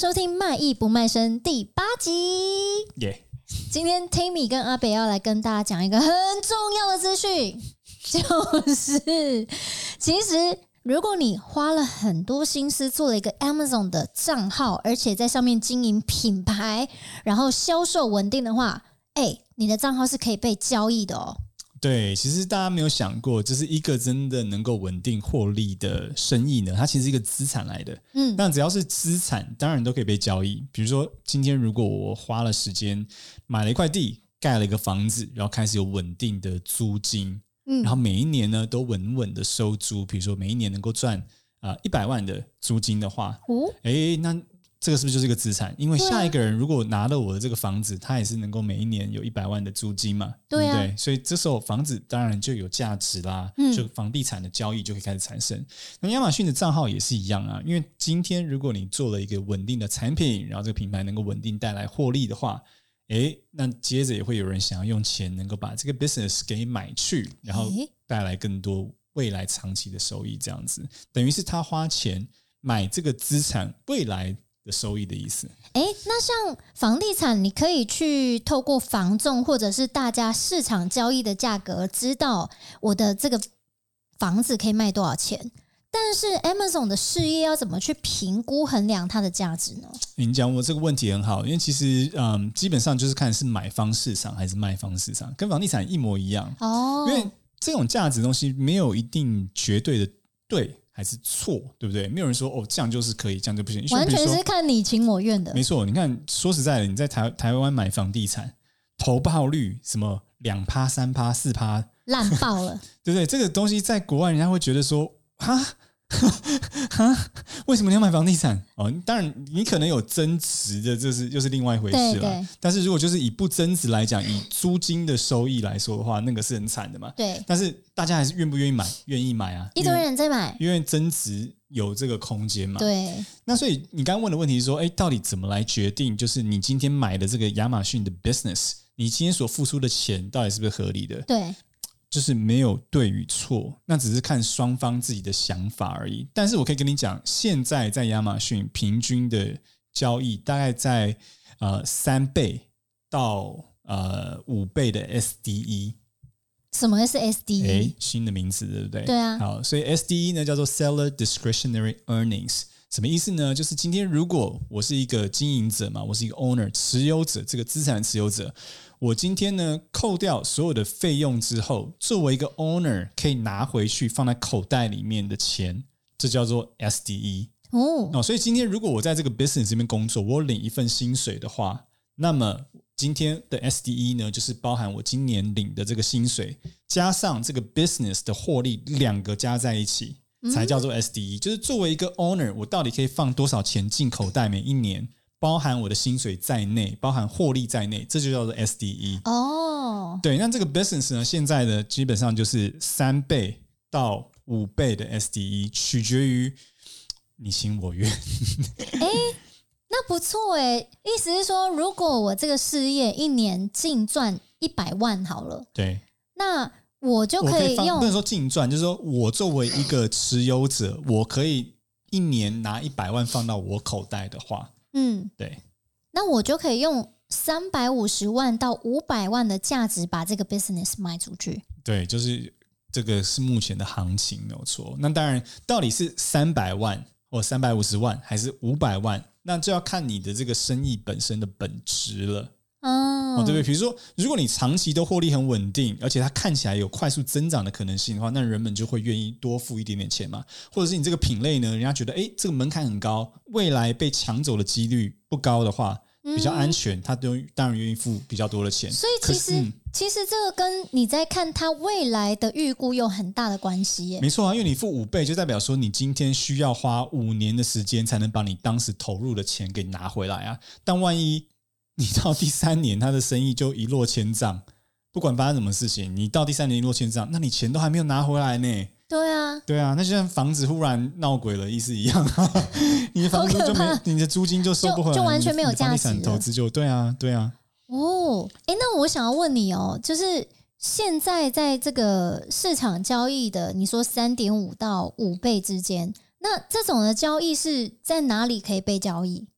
收听《卖艺不卖身》第八集。耶！今天 Timmy 跟阿北要来跟大家讲一个很重要的资讯，就是其实如果你花了很多心思做了一个 Amazon 的账号，而且在上面经营品牌，然后销售稳定的话，哎，你的账号是可以被交易的哦。对，其实大家没有想过，就是一个真的能够稳定获利的生意呢。它其实是一个资产来的，嗯，那只要是资产，当然都可以被交易。比如说，今天如果我花了时间买了一块地，盖了一个房子，然后开始有稳定的租金，嗯，然后每一年呢都稳稳的收租，比如说每一年能够赚啊一百万的租金的话，哦，哎，那。这个是不是就是一个资产？因为下一个人如果拿了我的这个房子，他也是能够每一年有一百万的租金嘛，对不对？所以这时候房子当然就有价值啦，就房地产的交易就可以开始产生。那亚马逊的账号也是一样啊，因为今天如果你做了一个稳定的产品，然后这个品牌能够稳定带来获利的话，诶，那接着也会有人想要用钱能够把这个 business 给买去，然后带来更多未来长期的收益，这样子等于是他花钱买这个资产，未来。的收益的意思。哎，那像房地产，你可以去透过房仲或者是大家市场交易的价格，知道我的这个房子可以卖多少钱。但是 Amazon 的事业要怎么去评估衡量它的价值呢？您讲我这个问题很好，因为其实嗯，基本上就是看是买方市场还是卖方市场，跟房地产一模一样哦。因为这种价值东西没有一定绝对的对。还是错，对不对？没有人说哦，这样就是可以，这样就不行。完全是看你情我愿的。没错，你看，说实在的，你在台台湾买房地产，投报率什么两趴、三趴、四趴，烂爆了，对不对？这个东西在国外，人家会觉得说，哈。哈，为什么你要买房地产？哦，当然你可能有增值的，这是又是另外一回事了。但是如果就是以不增值来讲，以租金的收益来说的话，那个是很惨的嘛。对。但是大家还是愿不愿意买？愿意买啊！一堆人在买，因为增值有这个空间嘛。对。那所以你刚刚问的问题是说，哎，到底怎么来决定？就是你今天买的这个亚马逊的 business，你今天所付出的钱到底是不是合理的？对。就是没有对与错，那只是看双方自己的想法而已。但是我可以跟你讲，现在在亚马逊平均的交易大概在呃三倍到呃五倍的 SDE。什么是 SDE？哎，新的名词对不对？对啊。好，所以 SDE 呢叫做 Seller Discretionary Earnings，什么意思呢？就是今天如果我是一个经营者嘛，我是一个 owner 持有者，这个资产持有者。我今天呢，扣掉所有的费用之后，作为一个 owner 可以拿回去放在口袋里面的钱，这叫做 SDE 哦。哦，所以今天如果我在这个 business 这边工作，我领一份薪水的话，那么今天的 SDE 呢，就是包含我今年领的这个薪水，加上这个 business 的获利，两个加在一起，才叫做 SDE。就是作为一个 owner，我到底可以放多少钱进口袋每一年？包含我的薪水在内，包含获利在内，这就叫做 SDE。哦，对，那这个 business 呢，现在的，基本上就是三倍到五倍的 SDE，取决于你情我愿。哎，那不错哎，意思是说，如果我这个事业一年净赚一百万好了，对，那我就可以用，不能说净赚，就是说我作为一个持有者，我可以一年拿一百万放到我口袋的话。嗯，对，那我就可以用三百五十万到五百万的价值把这个 business 卖出去。对，就是这个是目前的行情没有错。那当然，到底是三百万或三百五十万还是五百万，那就要看你的这个生意本身的本质了。哦，对不对？比如说，如果你长期都获利很稳定，而且它看起来有快速增长的可能性的话，那人们就会愿意多付一点点钱嘛。或者是你这个品类呢，人家觉得，诶，这个门槛很高，未来被抢走的几率不高的话，比较安全，他都当然愿意付比较多的钱。所以其实，嗯、其实这个跟你在看它未来的预估有很大的关系耶。没错啊，因为你付五倍，就代表说你今天需要花五年的时间才能把你当时投入的钱给拿回来啊。但万一你到第三年，他的生意就一落千丈，不管发生什么事情，你到第三年一落千丈，那你钱都还没有拿回来呢。对啊，对啊，那就像房子忽然闹鬼了意思一样，你的房子就没，你的租金就收不回来，就，就完全没有价值。投资就对啊，对啊。哦，哎，那我想要问你哦，就是现在在这个市场交易的，你说三点五到五倍之间，那这种的交易是在哪里可以被交易？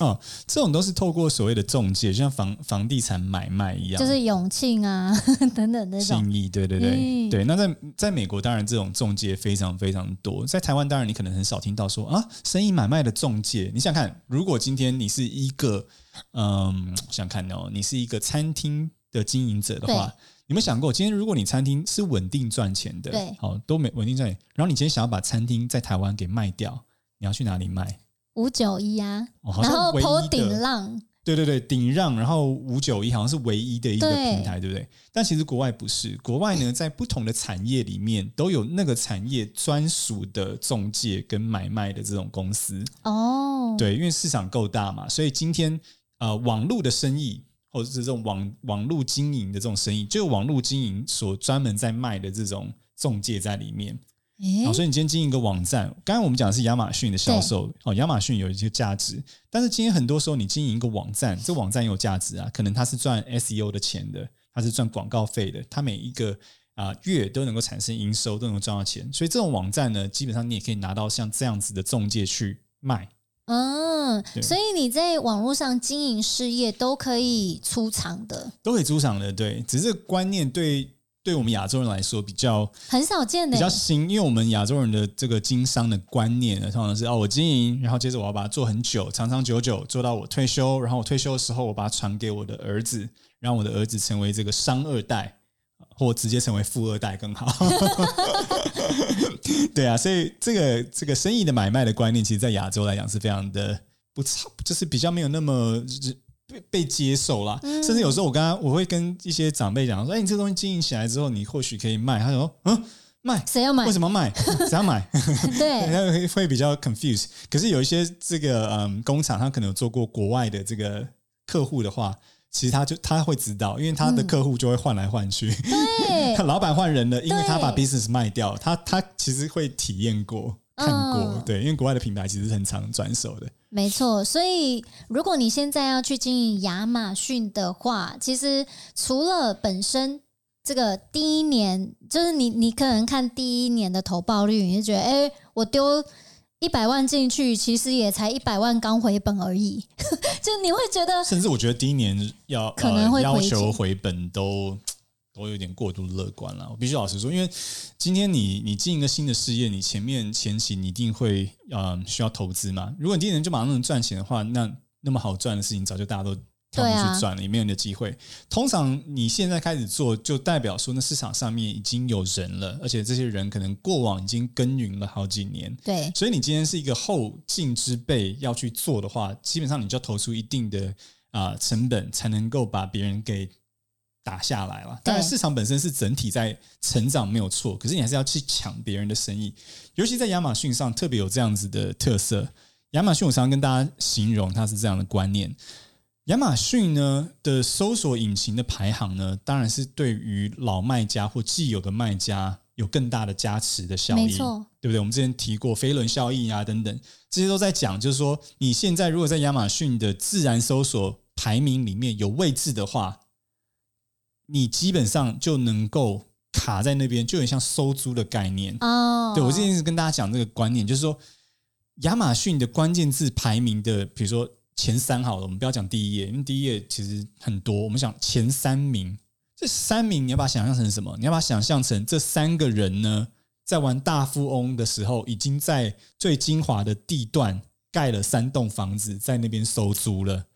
哦，这种都是透过所谓的中介，就像房房地产买卖一样，就是永庆啊 等等那种。信义，对对对、嗯、对。那在在美国，当然这种中介非常非常多。在台湾，当然你可能很少听到说啊，生意买卖的中介。你想看，如果今天你是一个，嗯，想看哦，你是一个餐厅的经营者的话，有没有想过，今天如果你餐厅是稳定赚钱的，对，好都没稳定赚钱，然后你今天想要把餐厅在台湾给卖掉，你要去哪里卖？五九一啊，然后 PO 顶浪，对对对，顶让，然后五九一好像是唯一的一个平台，对，对不对？但其实国外不是，国外呢，在不同的产业里面都有那个产业专属的中介跟买卖的这种公司哦。对，因为市场够大嘛，所以今天呃，网络的生意或者是这种网网络经营的这种生意，就有网络经营所专门在卖的这种中介在里面。哦，所以你今天经营一个网站，刚刚我们讲的是亚马逊的销售，哦，亚马逊有一些价值，但是今天很多时候你经营一个网站，这网站有价值啊，可能它是赚 SEO 的钱的，它是赚广告费的，它每一个啊、呃、月都能够产生营收，都能够赚到钱，所以这种网站呢，基本上你也可以拿到像这样子的中介去卖。嗯，所以你在网络上经营事业都可以出场的，都可以出场的，对，只是观念对。对我们亚洲人来说比较很少见的，比较新，因为我们亚洲人的这个经商的观念呢，通常是哦，我经营，然后接着我要把它做很久，长长久久，做到我退休，然后我退休的时候，我把它传给我的儿子，让我的儿子成为这个商二代，或直接成为富二代更好。对啊，所以这个这个生意的买卖的观念，其实，在亚洲来讲是非常的不差，就是比较没有那么。被被接受了，嗯、甚至有时候我刚刚我会跟一些长辈讲说：“哎，你这东西经营起来之后，你或许可以卖。”他说：“嗯，卖？谁要买？为什么卖？谁要买？” 对，他会会比较 confused。可是有一些这个嗯工厂，他可能有做过国外的这个客户的话，其实他就他会知道，因为他的客户就会换来换去。对，老板换人了，因为他把 business 卖掉，他他其实会体验过。看过，嗯、对，因为国外的品牌其实很常转手的。没错，所以如果你现在要去经营亚马逊的话，其实除了本身这个第一年，就是你你可能看第一年的投报率，你就觉得，哎、欸，我丢一百万进去，其实也才一百万刚回本而已，就你会觉得，甚至我觉得第一年要可能会、呃、要求回本都。都有点过度乐观了。我必须老实说，因为今天你你进一个新的事业，你前面前期你一定会呃需要投资嘛。如果你第一年就马上能赚钱的话，那那么好赚的事情早就大家都跳进去赚了，也没有你的机会。通常你现在开始做，就代表说那市场上面已经有人了，而且这些人可能过往已经耕耘了好几年。对，所以你今天是一个后进之辈要去做的话，基本上你就要投出一定的啊、呃、成本，才能够把别人给。打下来了，当然市场本身是整体在成长没有错，可是你还是要去抢别人的生意，尤其在亚马逊上特别有这样子的特色。亚马逊我常常跟大家形容它是这样的观念：亚马逊呢的搜索引擎的排行呢，当然是对于老卖家或既有的卖家有更大的加持的效应，对不对？我们之前提过飞轮效应啊等等，这些都在讲，就是说你现在如果在亚马逊的自然搜索排名里面有位置的话。你基本上就能够卡在那边，就很像收租的概念哦。Oh. 对，我之前是跟大家讲这个观念，就是说亚马逊的关键字排名的，比如说前三好了，我们不要讲第一页，因为第一页其实很多。我们讲前三名，这三名你要把它想象成什么？你要把它想象成这三个人呢，在玩大富翁的时候，已经在最精华的地段盖了三栋房子，在那边收租了。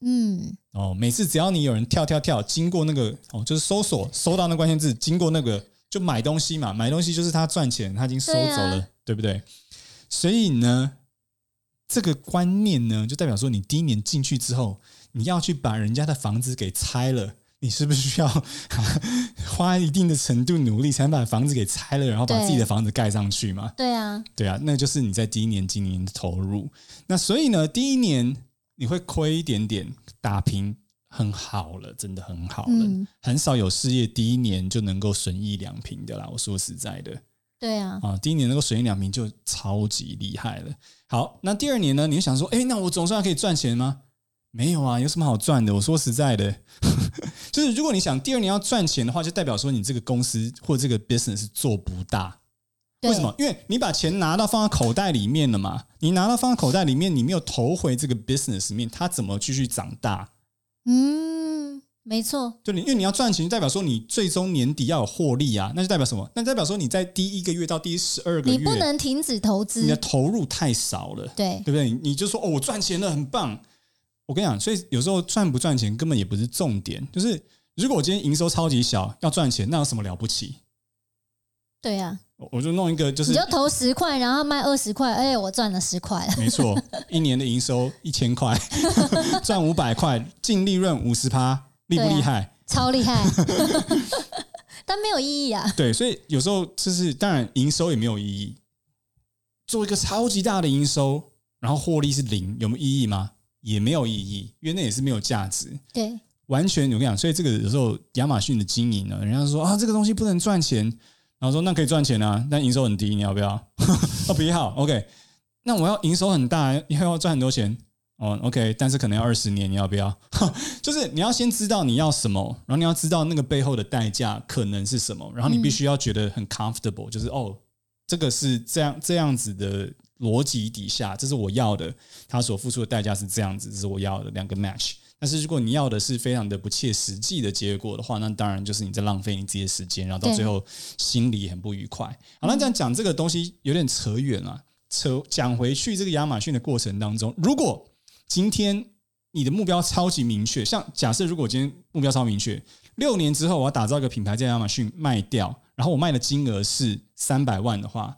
嗯，哦，每次只要你有人跳跳跳经过那个哦，就是搜索搜到那关键字，经过那个就买东西嘛，买东西就是他赚钱，他已经收走了，对，啊、对不对？所以呢，这个观念呢，就代表说，你第一年进去之后，你要去把人家的房子给拆了，你是不是需要 花一定的程度努力，才能把房子给拆了，然后把自己的房子盖上去嘛？对啊，对啊，那就是你在第一年经营的投入。那所以呢，第一年。你会亏一点点，打平很好了，真的很好了。嗯、很少有事业第一年就能够损益两平的啦。我说实在的，对啊，啊，第一年能够损益两平就超级厉害了。好，那第二年呢？你就想说，哎，那我总算可以赚钱吗？没有啊，有什么好赚的？我说实在的，就是如果你想第二年要赚钱的话，就代表说你这个公司或这个 business 做不大。对为什么？因为你把钱拿到放在口袋里面了嘛。你拿到放在口袋里面，你没有投回这个 business 里面，它怎么继续长大？嗯，没错。就你，因为你要赚钱，就代表说你最终年底要有获利啊，那就代表什么？那代表说你在第一个月到第十二个月，你不能停止投资，你的投入太少了，对，对不对？你就说哦，我赚钱了，很棒。我跟你讲，所以有时候赚不赚钱根本也不是重点，就是如果我今天营收超级小，要赚钱，那有什么了不起？对呀、啊，我就弄一个，就是你就投十块，然后卖二十块，哎，我赚了十块。没错，一年的营收一千块，赚五百块，净利润五十趴，厉不厉害？啊、超厉害，但没有意义啊。对，所以有时候就是，当然营收也没有意义。做一个超级大的营收，然后获利是零，有没有意义吗？也没有意义，因为那也是没有价值。对，完全我跟你讲，所以这个有时候亚马逊的经营呢，人家说啊，这个东西不能赚钱。然后说那可以赚钱啊，但营收很低，你要不要？哦，不要。OK，那我要营收很大，以后要赚很多钱。哦，OK，但是可能要二十年，你要不要？就是你要先知道你要什么，然后你要知道那个背后的代价可能是什么，然后你必须要觉得很 comfortable，就是哦，这个是这样这样子的逻辑底下，这是我要的，他所付出的代价是这样子，这是我要的两个 match。但是如果你要的是非常的不切实际的结果的话，那当然就是你在浪费你自己的时间，然后到最后心里很不愉快。好，那这样讲这个东西有点扯远了。扯讲回去，这个亚马逊的过程当中，如果今天你的目标超级明确，像假设如果今天目标超明确，六年之后我要打造一个品牌在亚马逊卖掉，然后我卖的金额是三百万的话。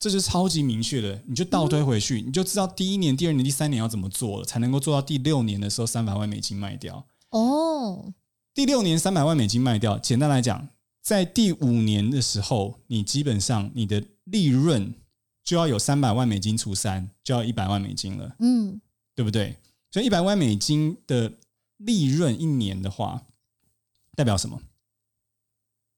这是超级明确的，你就倒推回去，你就知道第一年、第二年、第三年要怎么做了，才能够做到第六年的时候三百万美金卖掉。哦，第六年三百万美金卖掉，简单来讲，在第五年的时候，你基本上你的利润就要有三百万美金除三，就要一百万美金了。嗯，对不对？所以一百万美金的利润一年的话，代表什么？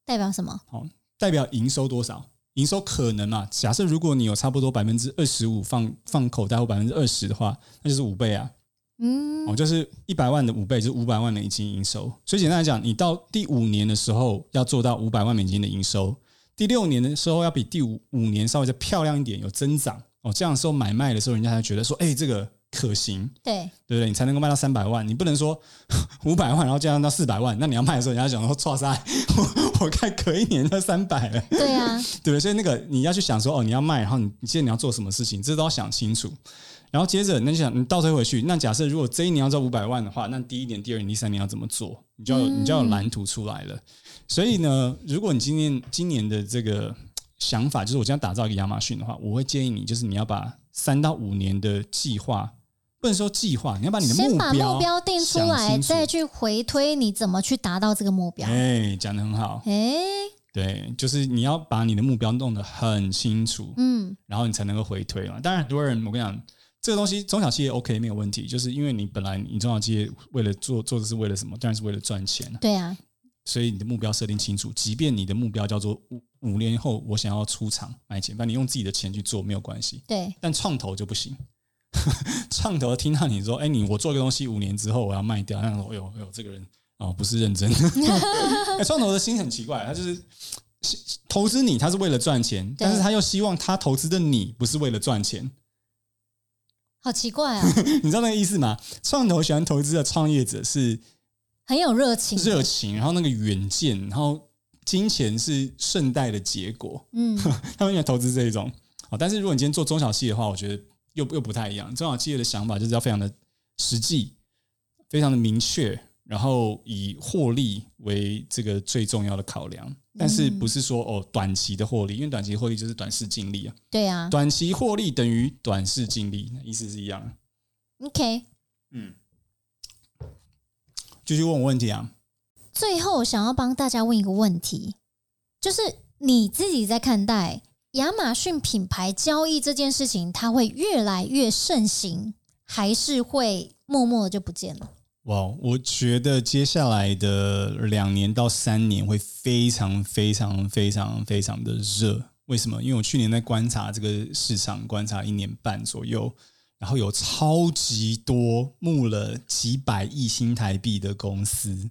代表什么？好，代表营收多少？营收可能嘛？假设如果你有差不多百分之二十五放放口袋或百分之二十的话，那就是五倍啊。嗯，哦，就是一百万的五倍，就是五百万美金营收。所以简单来讲，你到第五年的时候要做到五百万美金的营收，第六年的时候要比第五五年稍微再漂亮一点，有增长哦。这样的时候买卖的时候，人家才觉得说，哎，这个。可行，对对不对？你才能够卖到三百万，你不能说 五百万，然后加上到四百万，那你要卖的时候，人家讲说，哇塞，我我看隔一年就三百了，对呀、啊，对不对？所以那个你要去想说，哦，你要卖，然后你你现在你要做什么事情，这都要想清楚。然后接着，那就想你倒推回去，那假设如果这一年要赚五百万的话，那第一年、第二年、第三年要怎么做？你就要你就要有蓝图出来了。所以呢，如果你今年今年的这个想法就是我将打造一个亚马逊的话，我会建议你，就是你要把三到五年的计划。不能说计划，你要把你的目标，先把目标定出来，再去回推你怎么去达到这个目标。哎，讲得很好。哎，对，就是你要把你的目标弄得很清楚，嗯，然后你才能够回推嘛。当然，很多人我跟你讲，这个东西中小企业 OK 没有问题，就是因为你本来你中小企业为了做做的是为了什么？当然是为了赚钱。对啊，所以你的目标设定清楚，即便你的目标叫做五五年后我想要出厂卖钱，但你用自己的钱去做没有关系。对，但创投就不行。创投听到你说：“哎，你我做个东西五年之后我要卖掉。”那说：“哎呦哎呦，这个人哦不是认真。”创投的心很奇怪，他就是投资你，他是为了赚钱，但是他又希望他投资的你不是为了赚钱，好奇怪啊！你知道那个意思吗？创投喜欢投资的创业者是很有热情，热情，然后那个远见，然后金钱是顺带的结果。嗯，他们喜欢投资这一种。好，但是如果你今天做中小企业的话，我觉得。又又不太一样，中小企业的想法就是要非常的实际，非常的明确，然后以获利为这个最重要的考量。但是不是说哦短期的获利，因为短期获利就是短视近利啊。对啊，短期获利等于短视近利，意思是一样的。OK，嗯，继续问我问题啊。最后想要帮大家问一个问题，就是你自己在看待。亚马逊品牌交易这件事情，它会越来越盛行，还是会默默的就不见了？哇，我觉得接下来的两年到三年会非常非常非常非常的热。为什么？因为我去年在观察这个市场，观察一年半左右，然后有超级多募了几百亿新台币的公司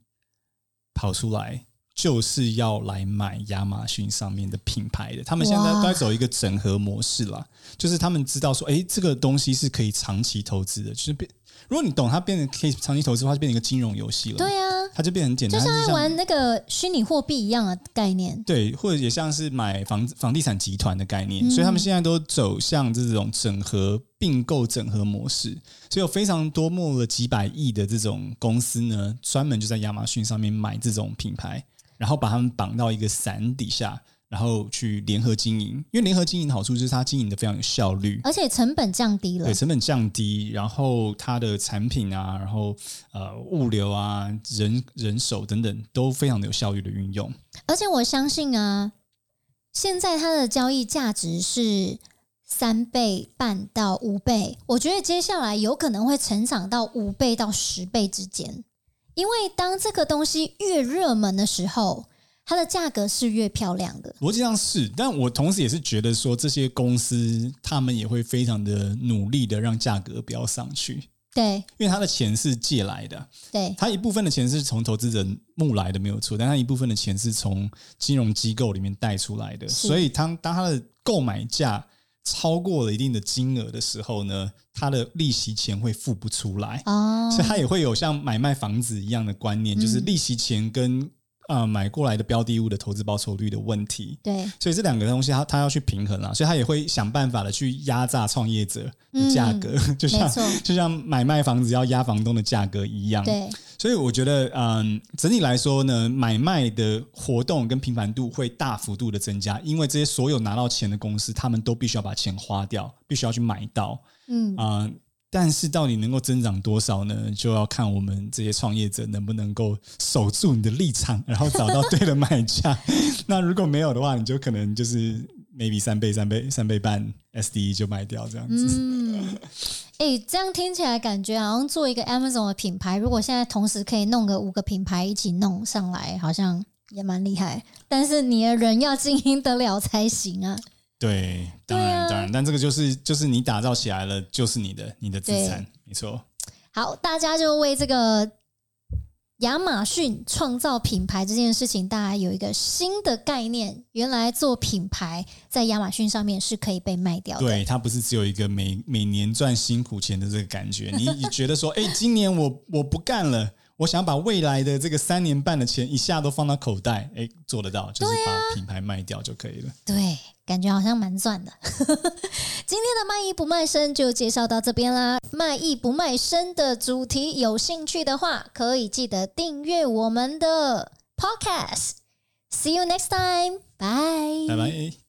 跑出来。就是要来买亚马逊上面的品牌的。他们现在都在走一个整合模式啦，就是他们知道说，哎，这个东西是可以长期投资的，就是变。如果你懂它，变成可以长期投资的话，就变成一个金融游戏了。对啊，它就变很简单，就像在玩那个虚拟货币一样的概念。对，或者也像是买房房地产集团的概念，嗯、所以他们现在都走向这种整合并购整合模式。所以有非常多募了几百亿的这种公司呢，专门就在亚马逊上面买这种品牌，然后把他们绑到一个伞底下。然后去联合经营，因为联合经营的好处就是它经营的非常有效率，而且成本降低了。对，成本降低，然后它的产品啊，然后呃物流啊、人人手等等都非常的有效率的运用。而且我相信啊，现在它的交易价值是三倍半到五倍，我觉得接下来有可能会成长到五倍到十倍之间，因为当这个东西越热门的时候。它的价格是越漂亮的，逻辑上是，但我同时也是觉得说，这些公司他们也会非常的努力的让价格不要上去。对，因为他的钱是借来的，对，他一部分的钱是从投资人募来的没有错，但他一部分的钱是从金融机构里面贷出来的，所以当当他的购买价超过了一定的金额的时候呢，他的利息钱会付不出来，哦，所以他也会有像买卖房子一样的观念，就是利息钱跟啊、呃，买过来的标的物的投资报酬率的问题，对，所以这两个东西他他要去平衡啊，所以他也会想办法的去压榨创业者的价格，嗯、就像就像买卖房子要压房东的价格一样，对，所以我觉得，嗯，整体来说呢，买卖的活动跟频繁度会大幅度的增加，因为这些所有拿到钱的公司，他们都必须要把钱花掉，必须要去买到，嗯。啊。呃但是到底能够增长多少呢？就要看我们这些创业者能不能够守住你的立场，然后找到对的买家。那如果没有的话，你就可能就是 maybe 三倍、三倍、三倍半 SDE 就卖掉这样子。嗯，哎、欸，这样听起来感觉好像做一个 Amazon 的品牌，如果现在同时可以弄个五个品牌一起弄上来，好像也蛮厉害。但是你的人要经营得了才行啊。对，当然、啊、当然，但这个就是就是你打造起来了，就是你的你的资产，没错。好，大家就为这个亚马逊创造品牌这件事情，大家有一个新的概念。原来做品牌在亚马逊上面是可以被卖掉的，对，它不是只有一个每每年赚辛苦钱的这个感觉。你你觉得说，哎，今年我我不干了。我想把未来的这个三年半的钱一下都放到口袋，哎，做得到，就是把品牌卖掉就可以了。对，对，感觉好像蛮赚的。今天的卖艺不卖身就介绍到这边啦。卖艺不卖身的主题，有兴趣的话可以记得订阅我们的 Podcast。See you next time，bye。拜拜。